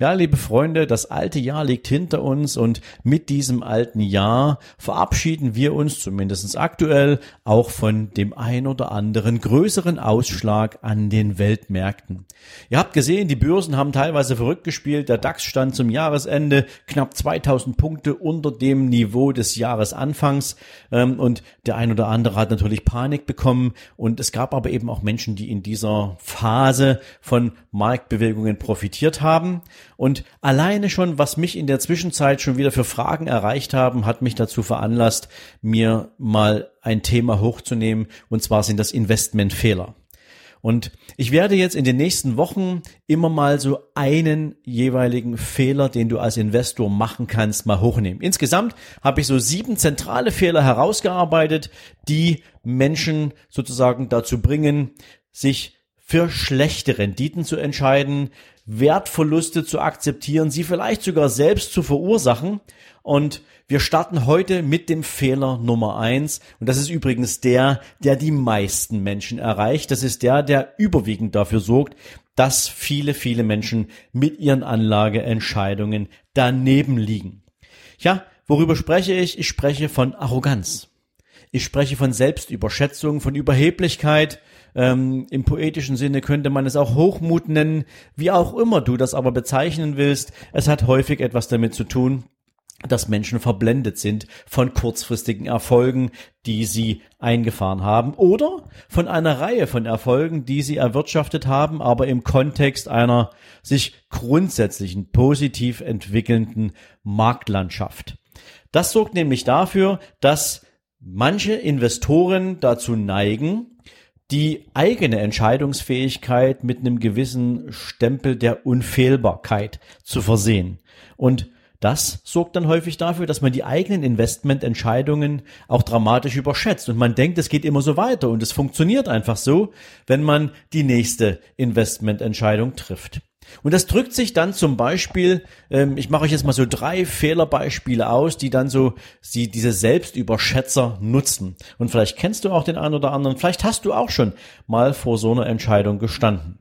Ja, liebe Freunde, das alte Jahr liegt hinter uns und mit diesem alten Jahr verabschieden wir uns zumindest aktuell auch von dem ein oder anderen größeren Ausschlag an den Weltmärkten. Ihr habt gesehen, die Börsen haben teilweise verrückt gespielt. Der DAX stand zum Jahresende knapp 2000 Punkte unter dem Niveau des Jahresanfangs ähm, und der ein oder andere hat natürlich Panik bekommen und es gab aber eben auch Menschen, die in dieser Phase von Marktbewegungen profitiert haben. Und alleine schon, was mich in der Zwischenzeit schon wieder für Fragen erreicht haben, hat mich dazu veranlasst, mir mal ein Thema hochzunehmen. Und zwar sind das Investmentfehler. Und ich werde jetzt in den nächsten Wochen immer mal so einen jeweiligen Fehler, den du als Investor machen kannst, mal hochnehmen. Insgesamt habe ich so sieben zentrale Fehler herausgearbeitet, die Menschen sozusagen dazu bringen, sich für schlechte Renditen zu entscheiden, Wertverluste zu akzeptieren, sie vielleicht sogar selbst zu verursachen. Und wir starten heute mit dem Fehler Nummer eins. Und das ist übrigens der, der die meisten Menschen erreicht. Das ist der, der überwiegend dafür sorgt, dass viele, viele Menschen mit ihren Anlageentscheidungen daneben liegen. Ja, worüber spreche ich? Ich spreche von Arroganz. Ich spreche von Selbstüberschätzung, von Überheblichkeit, ähm, Im poetischen Sinne könnte man es auch Hochmut nennen, wie auch immer du das aber bezeichnen willst. Es hat häufig etwas damit zu tun, dass Menschen verblendet sind von kurzfristigen Erfolgen, die sie eingefahren haben oder von einer Reihe von Erfolgen, die sie erwirtschaftet haben, aber im Kontext einer sich grundsätzlichen positiv entwickelnden Marktlandschaft. Das sorgt nämlich dafür, dass manche Investoren dazu neigen, die eigene Entscheidungsfähigkeit mit einem gewissen Stempel der Unfehlbarkeit zu versehen. Und das sorgt dann häufig dafür, dass man die eigenen Investmententscheidungen auch dramatisch überschätzt und man denkt, es geht immer so weiter und es funktioniert einfach so, wenn man die nächste Investmententscheidung trifft. Und das drückt sich dann zum Beispiel, ähm, ich mache euch jetzt mal so drei Fehlerbeispiele aus, die dann so sie diese Selbstüberschätzer nutzen. Und vielleicht kennst du auch den einen oder anderen, vielleicht hast du auch schon mal vor so einer Entscheidung gestanden.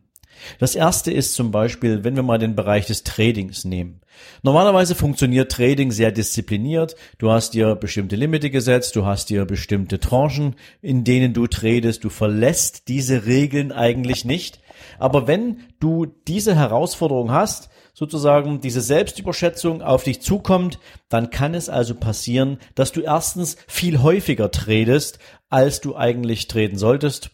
Das erste ist zum Beispiel, wenn wir mal den Bereich des Tradings nehmen. Normalerweise funktioniert Trading sehr diszipliniert. Du hast dir bestimmte Limite gesetzt, du hast dir bestimmte Tranchen, in denen du tradest. Du verlässt diese Regeln eigentlich nicht. Aber wenn du diese Herausforderung hast, sozusagen diese Selbstüberschätzung auf dich zukommt, dann kann es also passieren, dass du erstens viel häufiger tradest, als du eigentlich treten solltest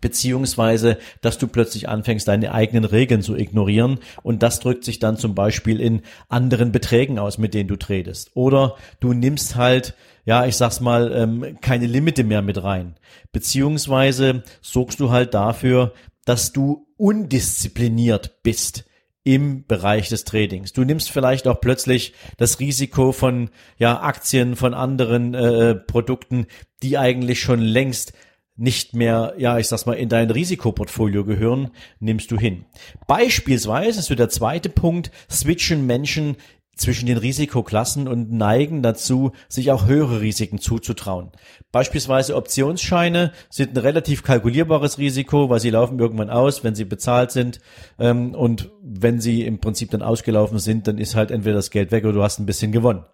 beziehungsweise dass du plötzlich anfängst, deine eigenen Regeln zu ignorieren und das drückt sich dann zum Beispiel in anderen Beträgen aus, mit denen du tradest. Oder du nimmst halt, ja, ich sag's mal, ähm, keine Limite mehr mit rein, beziehungsweise sorgst du halt dafür, dass du undiszipliniert bist im Bereich des Tradings. Du nimmst vielleicht auch plötzlich das Risiko von ja Aktien von anderen äh, Produkten, die eigentlich schon längst nicht mehr, ja, ich sag's mal, in dein Risikoportfolio gehören, nimmst du hin. Beispielsweise ist so der zweite Punkt, switchen Menschen zwischen den Risikoklassen und neigen dazu, sich auch höhere Risiken zuzutrauen. Beispielsweise Optionsscheine sind ein relativ kalkulierbares Risiko, weil sie laufen irgendwann aus, wenn sie bezahlt sind. Ähm, und wenn sie im Prinzip dann ausgelaufen sind, dann ist halt entweder das Geld weg oder du hast ein bisschen gewonnen.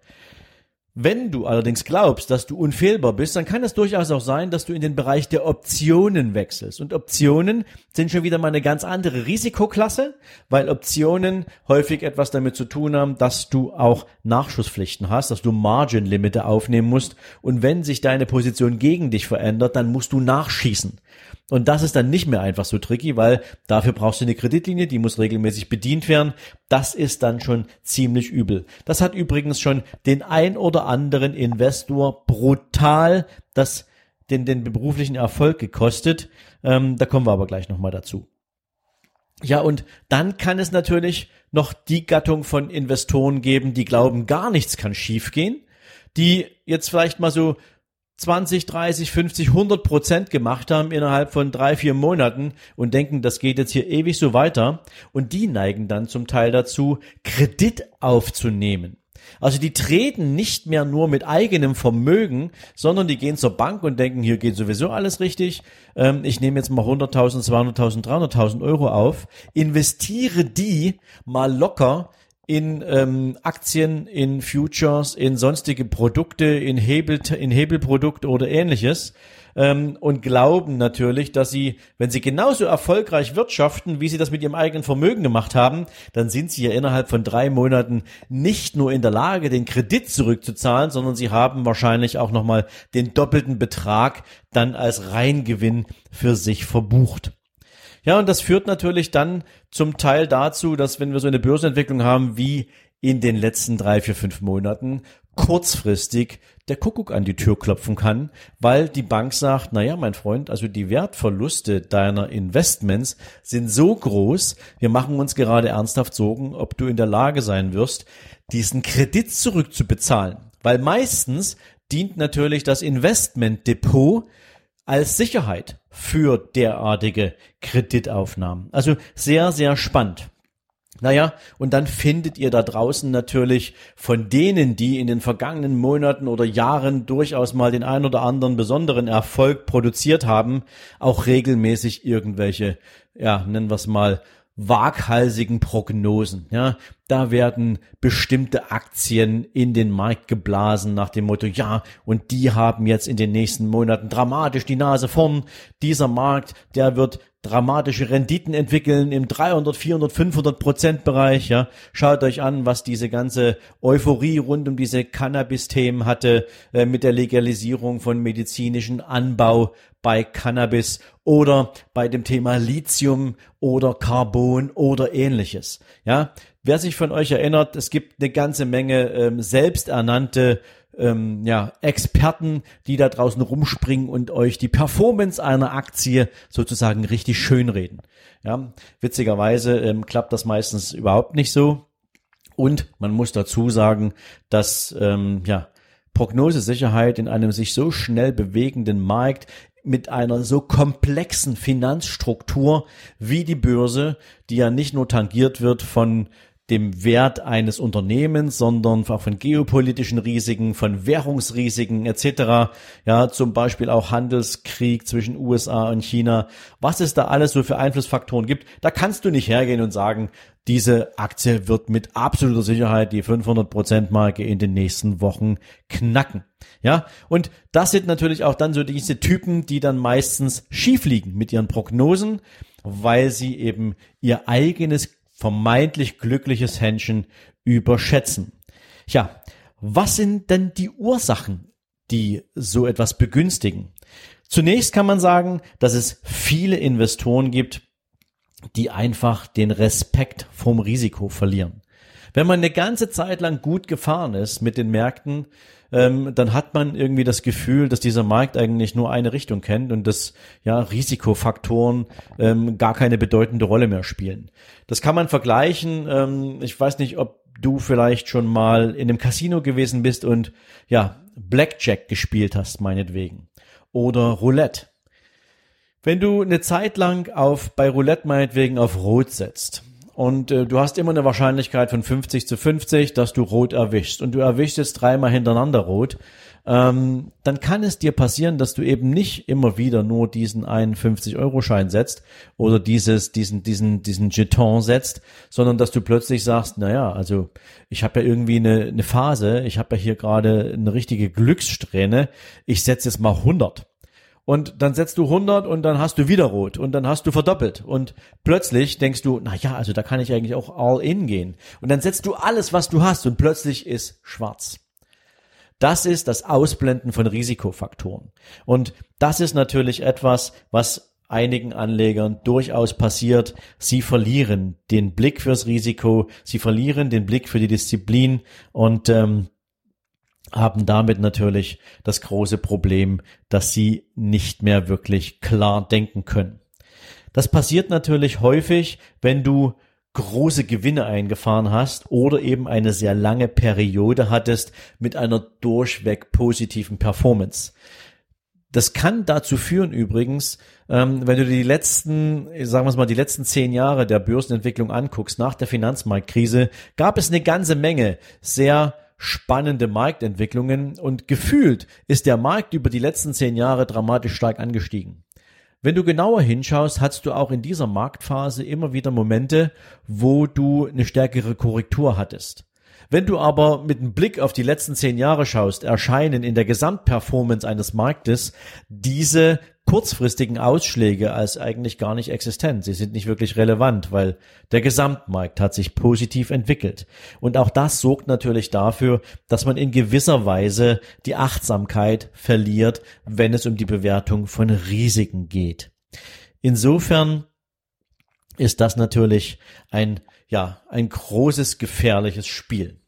Wenn du allerdings glaubst, dass du unfehlbar bist, dann kann es durchaus auch sein, dass du in den Bereich der Optionen wechselst. Und Optionen sind schon wieder mal eine ganz andere Risikoklasse, weil Optionen häufig etwas damit zu tun haben, dass du auch Nachschusspflichten hast, dass du Margin-Limite aufnehmen musst. Und wenn sich deine Position gegen dich verändert, dann musst du nachschießen. Und das ist dann nicht mehr einfach so tricky, weil dafür brauchst du eine Kreditlinie, die muss regelmäßig bedient werden. Das ist dann schon ziemlich übel. Das hat übrigens schon den ein oder anderen Investor brutal das, den, den beruflichen Erfolg gekostet. Ähm, da kommen wir aber gleich nochmal dazu. Ja, und dann kann es natürlich noch die Gattung von Investoren geben, die glauben, gar nichts kann schiefgehen, die jetzt vielleicht mal so 20, 30, 50, 100 Prozent gemacht haben innerhalb von drei, vier Monaten und denken, das geht jetzt hier ewig so weiter. Und die neigen dann zum Teil dazu, Kredit aufzunehmen. Also die treten nicht mehr nur mit eigenem Vermögen, sondern die gehen zur Bank und denken, hier geht sowieso alles richtig. Ähm, ich nehme jetzt mal 100.000, 200.000, 300.000 Euro auf, investiere die mal locker in ähm, Aktien, in Futures, in sonstige Produkte, in Hebel, in Hebelprodukte oder ähnliches ähm, und glauben natürlich, dass sie, wenn sie genauso erfolgreich wirtschaften, wie sie das mit ihrem eigenen Vermögen gemacht haben, dann sind sie ja innerhalb von drei Monaten nicht nur in der Lage, den Kredit zurückzuzahlen, sondern sie haben wahrscheinlich auch nochmal den doppelten Betrag dann als Reingewinn für sich verbucht. Ja, und das führt natürlich dann zum Teil dazu, dass wenn wir so eine Börsenentwicklung haben wie in den letzten drei, vier, fünf Monaten, kurzfristig der Kuckuck an die Tür klopfen kann, weil die Bank sagt, naja, mein Freund, also die Wertverluste deiner Investments sind so groß, wir machen uns gerade ernsthaft Sorgen, ob du in der Lage sein wirst, diesen Kredit zurückzubezahlen. Weil meistens dient natürlich das Investmentdepot als Sicherheit für derartige Kreditaufnahmen. Also sehr, sehr spannend. Naja, und dann findet ihr da draußen natürlich von denen, die in den vergangenen Monaten oder Jahren durchaus mal den ein oder anderen besonderen Erfolg produziert haben, auch regelmäßig irgendwelche, ja, nennen wir es mal, waghalsigen Prognosen. Ja, da werden bestimmte Aktien in den Markt geblasen nach dem Motto, ja, und die haben jetzt in den nächsten Monaten dramatisch die Nase vorn. Dieser Markt, der wird dramatische Renditen entwickeln im 300, 400, 500 Prozent Bereich. Ja, schaut euch an, was diese ganze Euphorie rund um diese Cannabis-Themen hatte äh, mit der Legalisierung von medizinischen Anbau bei Cannabis oder bei dem Thema Lithium oder Carbon oder ähnliches. Ja, wer sich von euch erinnert, es gibt eine ganze Menge ähm, selbsternannte ähm, ja, Experten, die da draußen rumspringen und euch die Performance einer Aktie sozusagen richtig schönreden. Ja, witzigerweise ähm, klappt das meistens überhaupt nicht so. Und man muss dazu sagen, dass ähm, ja, Prognosesicherheit in einem sich so schnell bewegenden Markt mit einer so komplexen Finanzstruktur wie die Börse, die ja nicht nur tangiert wird von dem Wert eines Unternehmens, sondern auch von geopolitischen Risiken, von Währungsrisiken etc. Ja, zum Beispiel auch Handelskrieg zwischen USA und China. Was es da alles so für Einflussfaktoren gibt, da kannst du nicht hergehen und sagen, diese Aktie wird mit absoluter Sicherheit die 500% Marke in den nächsten Wochen knacken. Ja, und das sind natürlich auch dann so diese Typen, die dann meistens schief liegen mit ihren Prognosen, weil sie eben ihr eigenes vermeintlich glückliches Händchen überschätzen. Ja, was sind denn die Ursachen, die so etwas begünstigen? Zunächst kann man sagen, dass es viele Investoren gibt, die einfach den Respekt vom Risiko verlieren. Wenn man eine ganze Zeit lang gut gefahren ist mit den Märkten, ähm, dann hat man irgendwie das Gefühl, dass dieser Markt eigentlich nur eine Richtung kennt und dass ja Risikofaktoren ähm, gar keine bedeutende Rolle mehr spielen. Das kann man vergleichen. Ähm, ich weiß nicht, ob du vielleicht schon mal in einem Casino gewesen bist und ja Blackjack gespielt hast, meinetwegen, oder Roulette. Wenn du eine Zeit lang auf bei Roulette meinetwegen auf Rot setzt und äh, du hast immer eine Wahrscheinlichkeit von 50 zu 50, dass du rot erwischst. Und du erwischst jetzt dreimal hintereinander rot, ähm, dann kann es dir passieren, dass du eben nicht immer wieder nur diesen einen 50-Euro-Schein setzt oder dieses, diesen, diesen, diesen Jeton setzt, sondern dass du plötzlich sagst, naja, also ich habe ja irgendwie eine, eine Phase, ich habe ja hier gerade eine richtige Glückssträhne, ich setze jetzt mal 100 und dann setzt du 100 und dann hast du wieder rot und dann hast du verdoppelt und plötzlich denkst du, na ja, also da kann ich eigentlich auch all in gehen und dann setzt du alles, was du hast und plötzlich ist schwarz. Das ist das Ausblenden von Risikofaktoren. Und das ist natürlich etwas, was einigen Anlegern durchaus passiert. Sie verlieren den Blick fürs Risiko, sie verlieren den Blick für die Disziplin und ähm, haben damit natürlich das große Problem, dass sie nicht mehr wirklich klar denken können. Das passiert natürlich häufig, wenn du große Gewinne eingefahren hast oder eben eine sehr lange Periode hattest mit einer durchweg positiven Performance. Das kann dazu führen übrigens, ähm, wenn du die letzten, sagen wir mal, die letzten zehn Jahre der Börsenentwicklung anguckst, nach der Finanzmarktkrise, gab es eine ganze Menge sehr spannende Marktentwicklungen und gefühlt ist der Markt über die letzten zehn Jahre dramatisch stark angestiegen. Wenn du genauer hinschaust, hast du auch in dieser Marktphase immer wieder Momente, wo du eine stärkere Korrektur hattest. Wenn du aber mit einem Blick auf die letzten zehn Jahre schaust, erscheinen in der Gesamtperformance eines Marktes diese kurzfristigen Ausschläge als eigentlich gar nicht existent. Sie sind nicht wirklich relevant, weil der Gesamtmarkt hat sich positiv entwickelt. Und auch das sorgt natürlich dafür, dass man in gewisser Weise die Achtsamkeit verliert, wenn es um die Bewertung von Risiken geht. Insofern ist das natürlich ein, ja, ein großes gefährliches Spiel.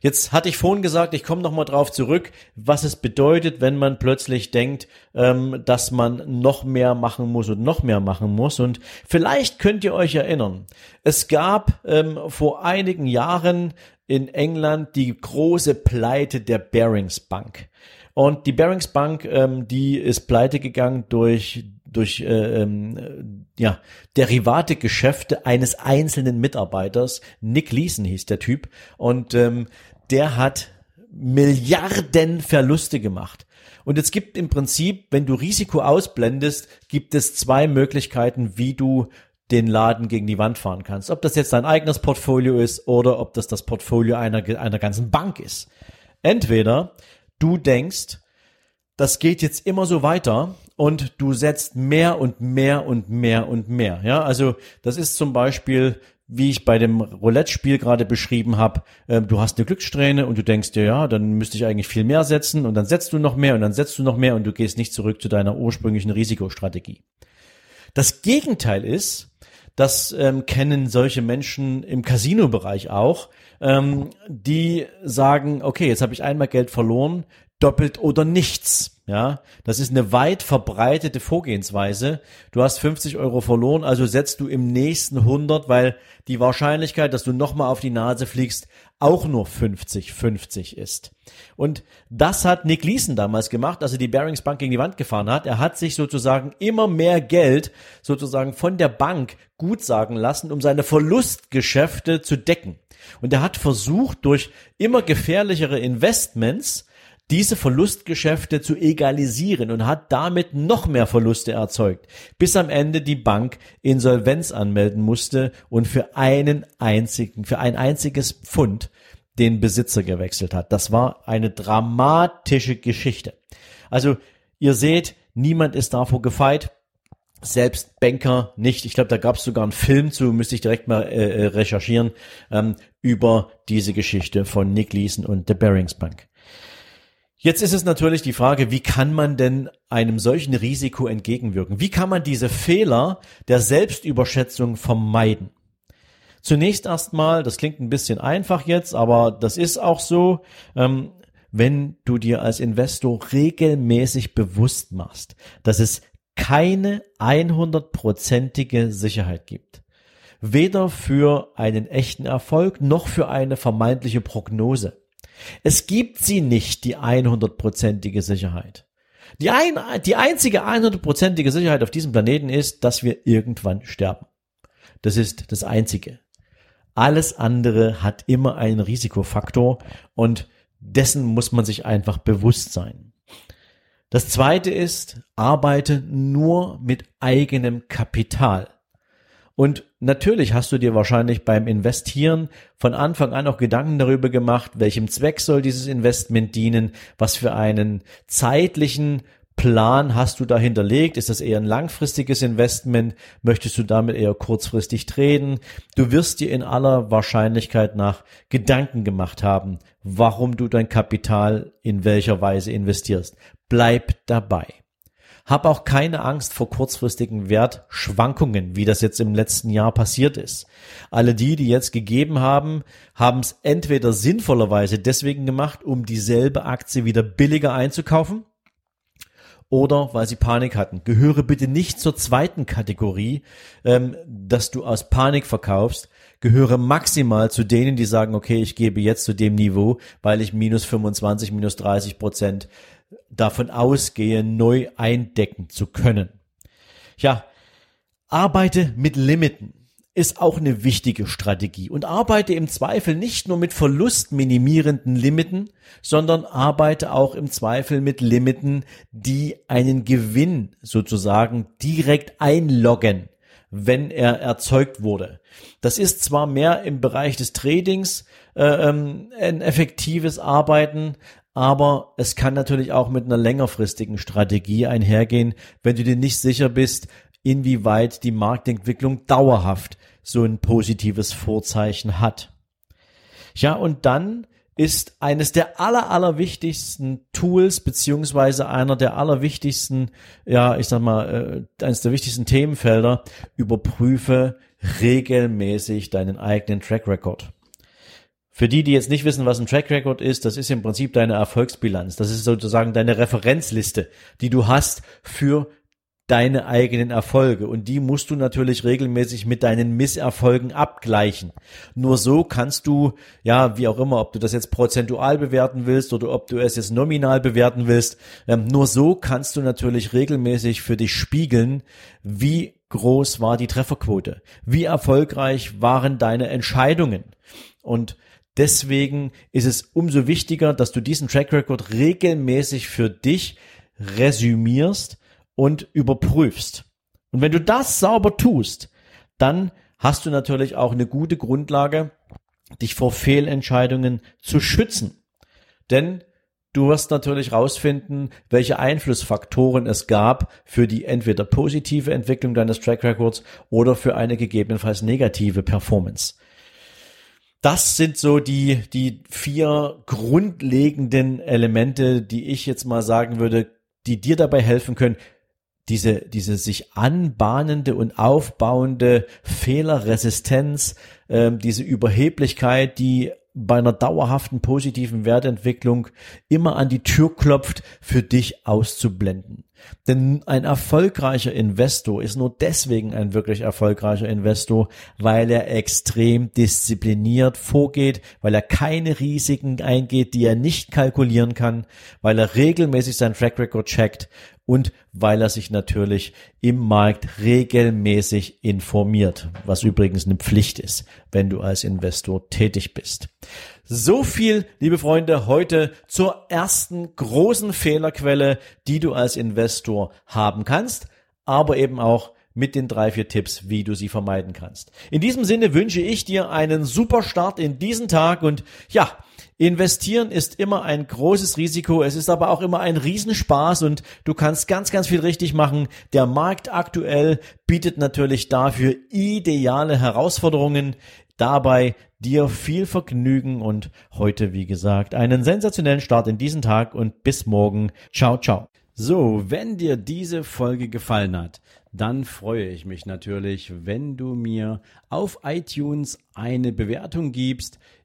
Jetzt hatte ich vorhin gesagt, ich komme nochmal drauf zurück, was es bedeutet, wenn man plötzlich denkt, ähm, dass man noch mehr machen muss und noch mehr machen muss. Und vielleicht könnt ihr euch erinnern, es gab ähm, vor einigen Jahren in England die große Pleite der Barings Bank. Und die Barings Bank, ähm, die ist pleite gegangen durch durch äh, ähm, ja Derivate Geschäfte eines einzelnen Mitarbeiters. Nick Leeson hieß der Typ und ähm, der hat Milliarden Verluste gemacht. Und es gibt im Prinzip, wenn du Risiko ausblendest, gibt es zwei Möglichkeiten, wie du den Laden gegen die Wand fahren kannst. Ob das jetzt dein eigenes Portfolio ist oder ob das das Portfolio einer, einer ganzen Bank ist. Entweder du denkst, das geht jetzt immer so weiter und du setzt mehr und mehr und mehr und mehr. Ja, also das ist zum Beispiel wie ich bei dem Roulette-Spiel gerade beschrieben habe, äh, du hast eine Glückssträhne und du denkst dir, ja, dann müsste ich eigentlich viel mehr setzen und dann setzt du noch mehr und dann setzt du noch mehr und du gehst nicht zurück zu deiner ursprünglichen Risikostrategie. Das Gegenteil ist, das ähm, kennen solche Menschen im Casino-Bereich auch, ähm, die sagen, okay, jetzt habe ich einmal Geld verloren, doppelt oder nichts. Ja, das ist eine weit verbreitete Vorgehensweise. Du hast 50 Euro verloren, also setzt du im nächsten 100, weil die Wahrscheinlichkeit, dass du nochmal auf die Nase fliegst, auch nur 50-50 ist. Und das hat Nick Leeson damals gemacht, als er die Barings Bank gegen die Wand gefahren hat. Er hat sich sozusagen immer mehr Geld sozusagen von der Bank gut sagen lassen, um seine Verlustgeschäfte zu decken. Und er hat versucht, durch immer gefährlichere Investments diese Verlustgeschäfte zu egalisieren und hat damit noch mehr Verluste erzeugt, bis am Ende die Bank Insolvenz anmelden musste und für einen einzigen, für ein einziges Pfund den Besitzer gewechselt hat. Das war eine dramatische Geschichte. Also ihr seht, niemand ist davor gefeit. Selbst Banker nicht. Ich glaube, da gab es sogar einen Film zu, müsste ich direkt mal äh, äh, recherchieren, ähm, über diese Geschichte von Nick Leeson und der Barings Bank. Jetzt ist es natürlich die Frage, wie kann man denn einem solchen Risiko entgegenwirken? Wie kann man diese Fehler der Selbstüberschätzung vermeiden? Zunächst erstmal, das klingt ein bisschen einfach jetzt, aber das ist auch so, ähm, wenn du dir als Investor regelmäßig bewusst machst, dass es keine 100%ige Sicherheit gibt. Weder für einen echten Erfolg noch für eine vermeintliche Prognose. Es gibt sie nicht, die 100%ige Sicherheit. Die, ein, die einzige 100%ige Sicherheit auf diesem Planeten ist, dass wir irgendwann sterben. Das ist das Einzige. Alles andere hat immer einen Risikofaktor und dessen muss man sich einfach bewusst sein. Das zweite ist, arbeite nur mit eigenem Kapital. Und natürlich hast du dir wahrscheinlich beim Investieren von Anfang an auch Gedanken darüber gemacht, welchem Zweck soll dieses Investment dienen, was für einen zeitlichen Plan hast du da hinterlegt? Ist das eher ein langfristiges Investment? Möchtest du damit eher kurzfristig treten? Du wirst dir in aller Wahrscheinlichkeit nach Gedanken gemacht haben, warum du dein Kapital in welcher Weise investierst. Bleib dabei. Hab auch keine Angst vor kurzfristigen Wertschwankungen, wie das jetzt im letzten Jahr passiert ist. Alle die, die jetzt gegeben haben, haben es entweder sinnvollerweise deswegen gemacht, um dieselbe Aktie wieder billiger einzukaufen, oder weil sie Panik hatten. Gehöre bitte nicht zur zweiten Kategorie, ähm, dass du aus Panik verkaufst. Gehöre maximal zu denen, die sagen, okay, ich gebe jetzt zu dem Niveau, weil ich minus 25, minus 30 Prozent davon ausgehe, neu eindecken zu können. Ja, arbeite mit Limiten ist auch eine wichtige Strategie und arbeite im Zweifel nicht nur mit verlustminimierenden Limiten, sondern arbeite auch im Zweifel mit Limiten, die einen Gewinn sozusagen direkt einloggen, wenn er erzeugt wurde. Das ist zwar mehr im Bereich des Tradings äh, ähm, ein effektives Arbeiten, aber es kann natürlich auch mit einer längerfristigen Strategie einhergehen, wenn du dir nicht sicher bist, inwieweit die Marktentwicklung dauerhaft so ein positives Vorzeichen hat. Ja, und dann ist eines der aller, aller wichtigsten Tools, beziehungsweise einer der allerwichtigsten, ja, ich sag mal, äh, eines der wichtigsten Themenfelder, überprüfe regelmäßig deinen eigenen Track Record. Für die, die jetzt nicht wissen, was ein Track Record ist, das ist im Prinzip deine Erfolgsbilanz. Das ist sozusagen deine Referenzliste, die du hast für deine eigenen Erfolge und die musst du natürlich regelmäßig mit deinen Misserfolgen abgleichen. Nur so kannst du, ja, wie auch immer, ob du das jetzt prozentual bewerten willst oder ob du es jetzt nominal bewerten willst, ähm, nur so kannst du natürlich regelmäßig für dich spiegeln, wie groß war die Trefferquote, wie erfolgreich waren deine Entscheidungen und Deswegen ist es umso wichtiger, dass du diesen Track Record regelmäßig für dich resümierst und überprüfst. Und wenn du das sauber tust, dann hast du natürlich auch eine gute Grundlage, dich vor Fehlentscheidungen zu schützen. Denn du wirst natürlich rausfinden, welche Einflussfaktoren es gab für die entweder positive Entwicklung deines Track Records oder für eine gegebenenfalls negative Performance. Das sind so die, die vier grundlegenden Elemente, die ich jetzt mal sagen würde, die dir dabei helfen können, diese, diese sich anbahnende und aufbauende Fehlerresistenz, ähm, diese Überheblichkeit, die bei einer dauerhaften positiven Wertentwicklung immer an die Tür klopft, für dich auszublenden. Denn ein erfolgreicher Investor ist nur deswegen ein wirklich erfolgreicher Investor, weil er extrem diszipliniert vorgeht, weil er keine Risiken eingeht, die er nicht kalkulieren kann, weil er regelmäßig sein Track Record checkt und weil er sich natürlich im Markt regelmäßig informiert, was übrigens eine Pflicht ist, wenn du als Investor tätig bist. So viel, liebe Freunde, heute zur ersten großen Fehlerquelle, die du als Investor haben kannst, aber eben auch mit den drei, vier Tipps, wie du sie vermeiden kannst. In diesem Sinne wünsche ich dir einen super Start in diesen Tag und ja, Investieren ist immer ein großes Risiko, es ist aber auch immer ein Riesenspaß und du kannst ganz, ganz viel richtig machen. Der Markt aktuell bietet natürlich dafür ideale Herausforderungen. Dabei dir viel Vergnügen und heute, wie gesagt, einen sensationellen Start in diesen Tag und bis morgen. Ciao, ciao. So, wenn dir diese Folge gefallen hat, dann freue ich mich natürlich, wenn du mir auf iTunes eine Bewertung gibst.